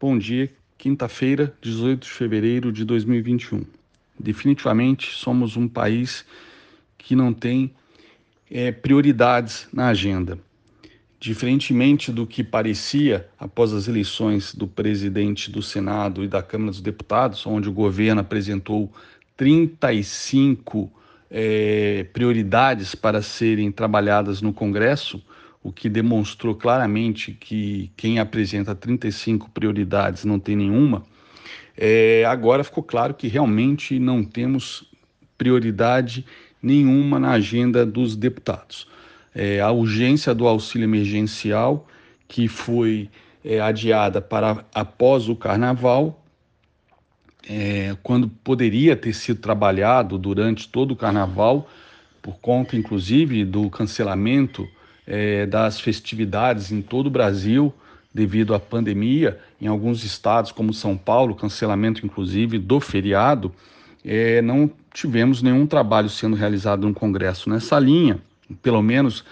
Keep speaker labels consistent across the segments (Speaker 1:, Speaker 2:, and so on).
Speaker 1: Bom dia, quinta-feira, 18 de fevereiro de 2021. Definitivamente somos um país que não tem é, prioridades na agenda. Diferentemente do que parecia após as eleições do presidente do Senado e da Câmara dos Deputados, onde o governo apresentou 35 é, prioridades para serem trabalhadas no Congresso, o que demonstrou claramente que quem apresenta 35 prioridades não tem nenhuma, é, agora ficou claro que realmente não temos prioridade nenhuma na agenda dos deputados. É, a urgência do auxílio emergencial, que foi é, adiada para após o carnaval, é, quando poderia ter sido trabalhado durante todo o carnaval, por conta inclusive do cancelamento é, das festividades em todo o Brasil devido à pandemia, em alguns estados como São Paulo, cancelamento inclusive do feriado, é, não tivemos nenhum trabalho sendo realizado no Congresso nessa linha, pelo menos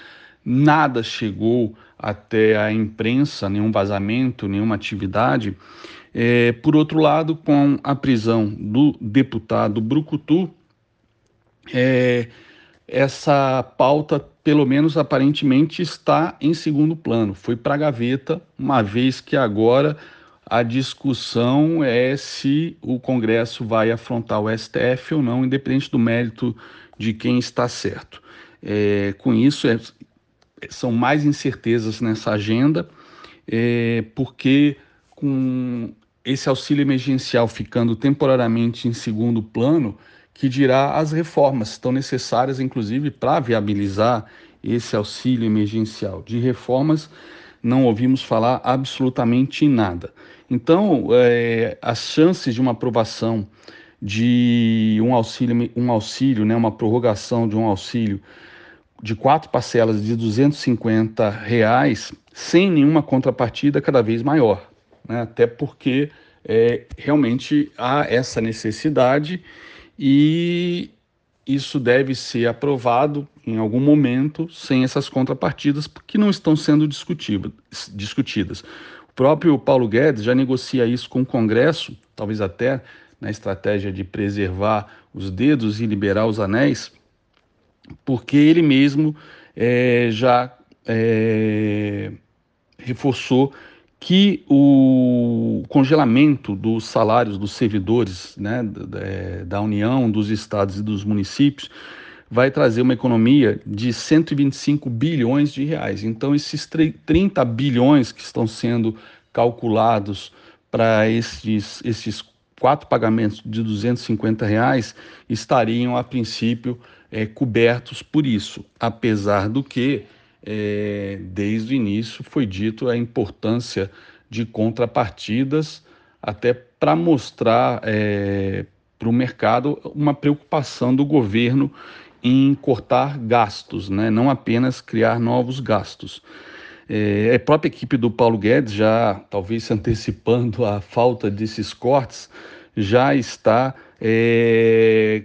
Speaker 1: nada chegou até a imprensa, nenhum vazamento, nenhuma atividade. É, por outro lado, com a prisão do deputado Brucutu, é, essa pauta, pelo menos aparentemente, está em segundo plano. Foi para a gaveta, uma vez que agora a discussão é se o Congresso vai afrontar o STF ou não, independente do mérito de quem está certo. É, com isso, é, são mais incertezas nessa agenda, é, porque com esse auxílio emergencial ficando temporariamente em segundo plano, que dirá as reformas estão necessárias, inclusive, para viabilizar esse auxílio emergencial. De reformas não ouvimos falar absolutamente nada. Então, é, as chances de uma aprovação de um auxílio, um auxílio, né, uma prorrogação de um auxílio de quatro parcelas de 250 reais sem nenhuma contrapartida cada vez maior, né? até porque é, realmente há essa necessidade e isso deve ser aprovado em algum momento sem essas contrapartidas que não estão sendo discutidas. O próprio Paulo Guedes já negocia isso com o Congresso, talvez até na estratégia de preservar os dedos e liberar os anéis, porque ele mesmo é, já é, reforçou que o congelamento dos salários dos servidores né, da, da União, dos estados e dos municípios vai trazer uma economia de 125 bilhões de reais. Então, esses 30 bilhões que estão sendo calculados para esses, esses quatro pagamentos de 250 reais estariam, a princípio, é, cobertos por isso, apesar do que é, desde o início foi dito a importância de contrapartidas, até para mostrar é, para o mercado uma preocupação do governo em cortar gastos, né? não apenas criar novos gastos. É, a própria equipe do Paulo Guedes, já talvez se antecipando a falta desses cortes, já está é,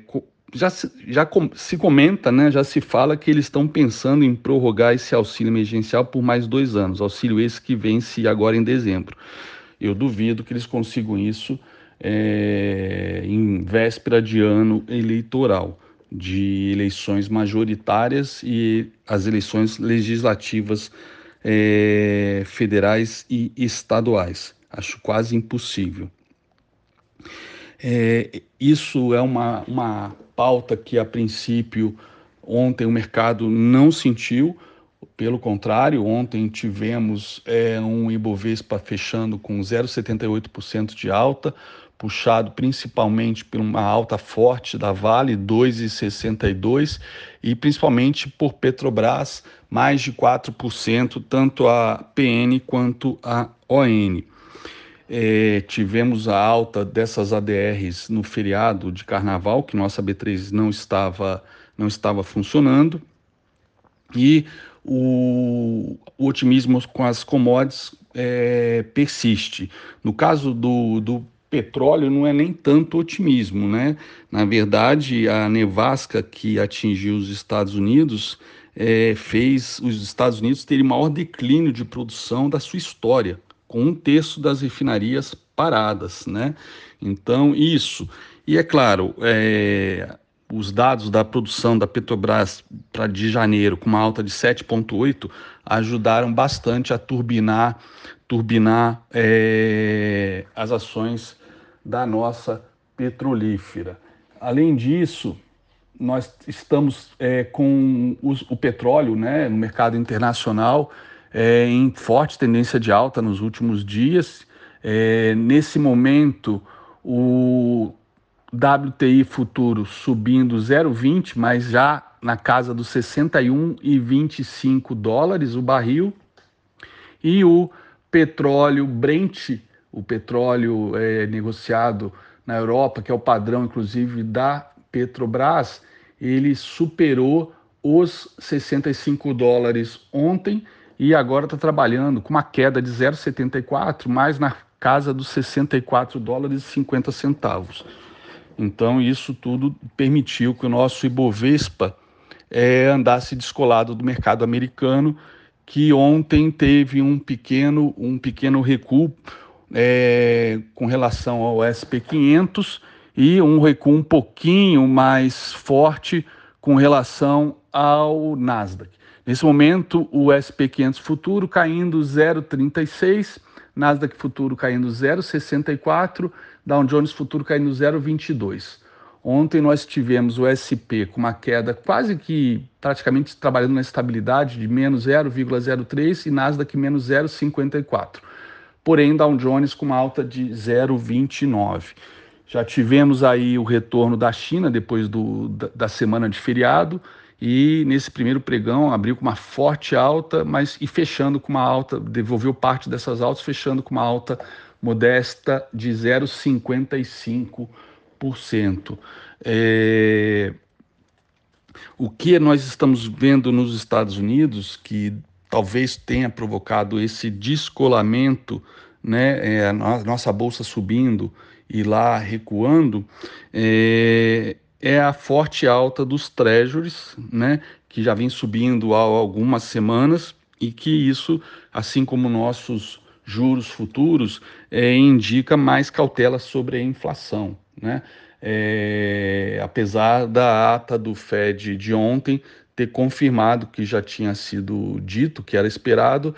Speaker 1: já, se, já se comenta, né, já se fala que eles estão pensando em prorrogar esse auxílio emergencial por mais dois anos, auxílio esse que vence agora em dezembro. Eu duvido que eles consigam isso é, em véspera de ano eleitoral, de eleições majoritárias e as eleições legislativas é, federais e estaduais. Acho quase impossível. É, isso é uma, uma pauta que, a princípio, ontem o mercado não sentiu, pelo contrário, ontem tivemos é, um Ibovespa fechando com 0,78% de alta, puxado principalmente por uma alta forte da Vale, 2,62%, e principalmente por Petrobras, mais de 4%, tanto a PN quanto a ON. É, tivemos a alta dessas ADRs no feriado de carnaval, que nossa B3 não estava, não estava funcionando, e o, o otimismo com as commodities é, persiste. No caso do, do petróleo, não é nem tanto otimismo, né? Na verdade, a nevasca que atingiu os Estados Unidos é, fez os Estados Unidos terem maior declínio de produção da sua história com um terço das refinarias paradas, né? Então, isso. E é claro, é, os dados da produção da Petrobras para de janeiro, com uma alta de 7,8, ajudaram bastante a turbinar, turbinar é, as ações da nossa petrolífera. Além disso, nós estamos é, com os, o petróleo né, no mercado internacional é, em forte tendência de alta nos últimos dias. É, nesse momento, o WTI futuro subindo 0,20, mas já na casa dos 61,25 dólares o barril. E o petróleo Brent, o petróleo é, negociado na Europa, que é o padrão inclusive da Petrobras, ele superou os 65 dólares ontem e agora está trabalhando com uma queda de 0,74, mais na casa dos 64 dólares e 50 centavos. Então, isso tudo permitiu que o nosso Ibovespa é, andasse descolado do mercado americano, que ontem teve um pequeno, um pequeno recuo é, com relação ao SP500 e um recuo um pouquinho mais forte com relação ao Nasdaq. Nesse momento, o SP500 futuro caindo 0,36, Nasdaq futuro caindo 0,64, Dow Jones futuro caindo 0,22. Ontem nós tivemos o SP com uma queda quase que praticamente trabalhando na estabilidade de menos 0,03 e Nasdaq menos 0,54. Porém, Dow Jones com uma alta de 0,29. Já tivemos aí o retorno da China depois do, da, da semana de feriado e nesse primeiro pregão abriu com uma forte alta, mas e fechando com uma alta, devolveu parte dessas altas, fechando com uma alta modesta de 0,55%. É... O que nós estamos vendo nos Estados Unidos, que talvez tenha provocado esse descolamento, né, é, a nossa bolsa subindo, e lá recuando, é, é a forte alta dos treasuries, né, que já vem subindo há algumas semanas e que isso, assim como nossos juros futuros, é, indica mais cautela sobre a inflação, né? É, apesar da ata do Fed de ontem ter confirmado que já tinha sido dito, que era esperado,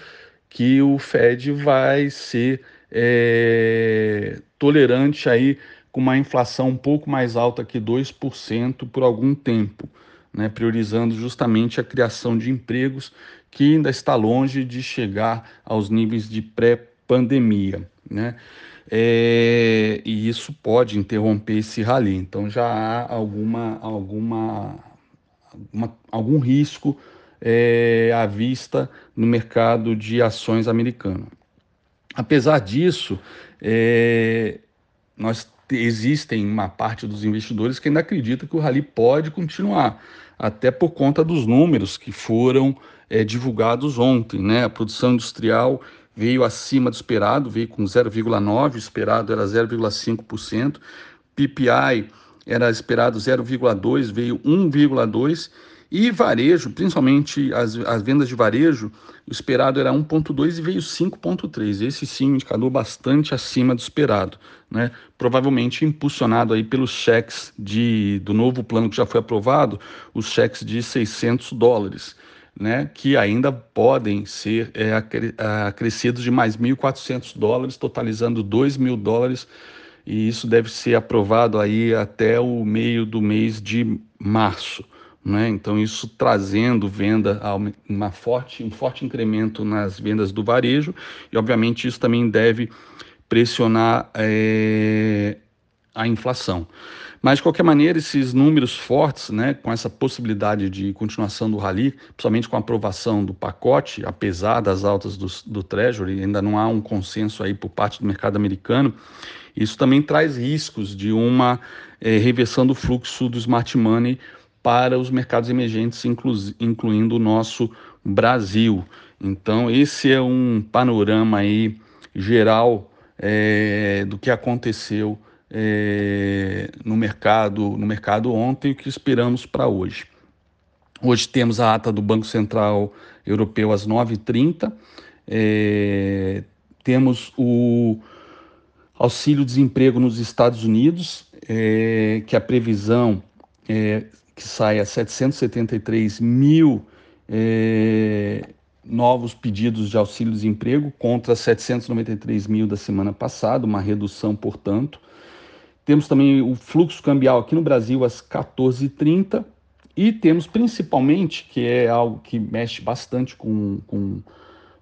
Speaker 1: que o Fed vai ser é, tolerante aí com uma inflação um pouco mais alta que 2% por algum tempo, né, priorizando justamente a criação de empregos que ainda está longe de chegar aos níveis de pré-pandemia. Né? É, e isso pode interromper esse rally. Então já há alguma, alguma, uma, algum risco é, à vista no mercado de ações americano. Apesar disso, é, nós existem uma parte dos investidores que ainda acredita que o rally pode continuar, até por conta dos números que foram é, divulgados ontem. Né? A produção industrial veio acima do esperado, veio com 0,9%, o esperado era 0,5%, PPI era esperado 0,2%, veio 1,2%, e varejo, principalmente as, as vendas de varejo, o esperado era 1,2 e veio 5,3. Esse sim, indicador bastante acima do esperado, né? Provavelmente impulsionado aí pelos cheques de, do novo plano que já foi aprovado, os cheques de 600 dólares. Né, que ainda podem ser é, acrescidos de mais 1.400 dólares, totalizando 2 mil dólares, e isso deve ser aprovado aí até o meio do mês de março. Né? Então, isso trazendo venda a uma forte, um forte incremento nas vendas do varejo, e obviamente isso também deve pressionar é, a inflação. Mas, de qualquer maneira, esses números fortes, né, com essa possibilidade de continuação do rally, principalmente com a aprovação do pacote, apesar das altas do, do Treasury, ainda não há um consenso aí por parte do mercado americano, isso também traz riscos de uma é, reversão do fluxo do smart money para os mercados emergentes, inclu incluindo o nosso Brasil. Então, esse é um panorama aí geral é, do que aconteceu é, no mercado no mercado ontem e o que esperamos para hoje. Hoje temos a ata do Banco Central Europeu às 9h30. É, Temos o auxílio-desemprego nos Estados Unidos, é, que a previsão é que saia 773 mil é, novos pedidos de auxílio-desemprego contra 793 mil da semana passada, uma redução, portanto. Temos também o fluxo cambial aqui no Brasil às 14h30 e temos principalmente, que é algo que mexe bastante com, com,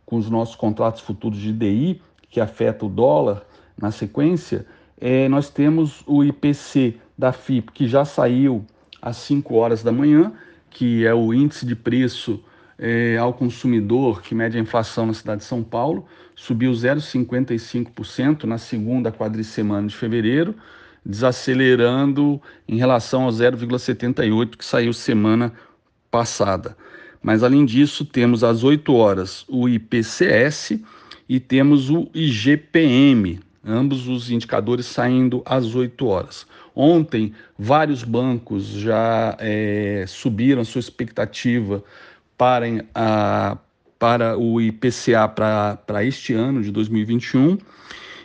Speaker 1: com os nossos contratos futuros de DI, que afeta o dólar na sequência, é, nós temos o IPC da FIP, que já saiu às 5 horas da manhã, que é o índice de preço é, ao consumidor, que mede a inflação na cidade de São Paulo, subiu 0,55% na segunda quadricemana de fevereiro, desacelerando em relação ao 0,78% que saiu semana passada. Mas além disso, temos às 8 horas o IPCS e temos o IGPM, ambos os indicadores saindo às 8 horas. Ontem, vários bancos já é, subiram sua expectativa para, a, para o IPCA para este ano de 2021.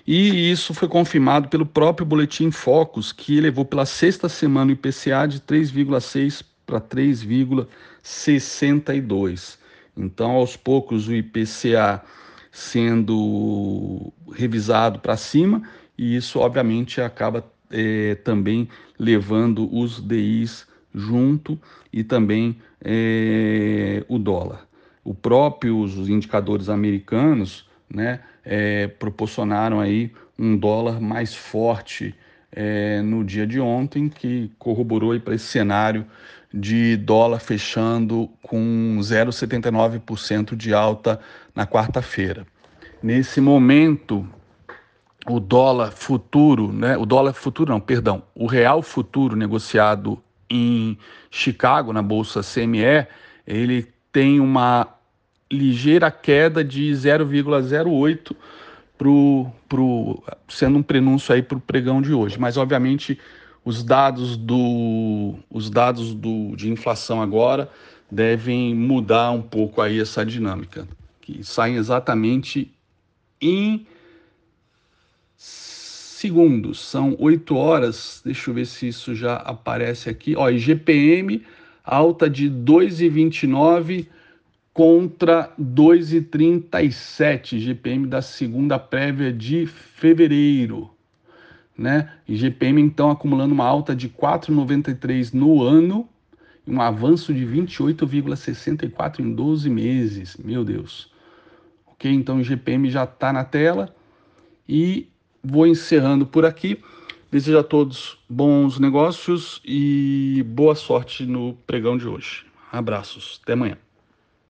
Speaker 1: E isso foi confirmado pelo próprio Boletim Focus, que elevou pela sexta semana o IPCA de 3,6 para 3,62. Então, aos poucos, o IPCA sendo revisado para cima, e isso, obviamente, acaba é, também levando os DIs junto e também é, o dólar. O próprio, os indicadores americanos né, é, proporcionaram aí um dólar mais forte é, no dia de ontem, que corroborou para esse cenário de dólar fechando com 0,79% de alta na quarta-feira. Nesse momento, o dólar futuro, né, o dólar futuro não, perdão, o real futuro negociado em Chicago, na bolsa CME, ele tem uma ligeira queda de 0,08 pro, pro, sendo um prenúncio aí para o pregão de hoje. Mas obviamente os dados do os dados do, de inflação agora devem mudar um pouco aí essa dinâmica, que saem exatamente em segundos, são 8 horas. Deixa eu ver se isso já aparece aqui. Ó, IGPM alta de 2,29 contra 2,37 IGPM da segunda prévia de fevereiro, né? IGPM então acumulando uma alta de 4,93 no ano, um avanço de 28,64 em 12 meses. Meu Deus. OK, então o IGPM já está na tela e vou encerrando por aqui. Desejo a todos bons negócios e boa sorte no pregão de hoje. Abraços, até amanhã.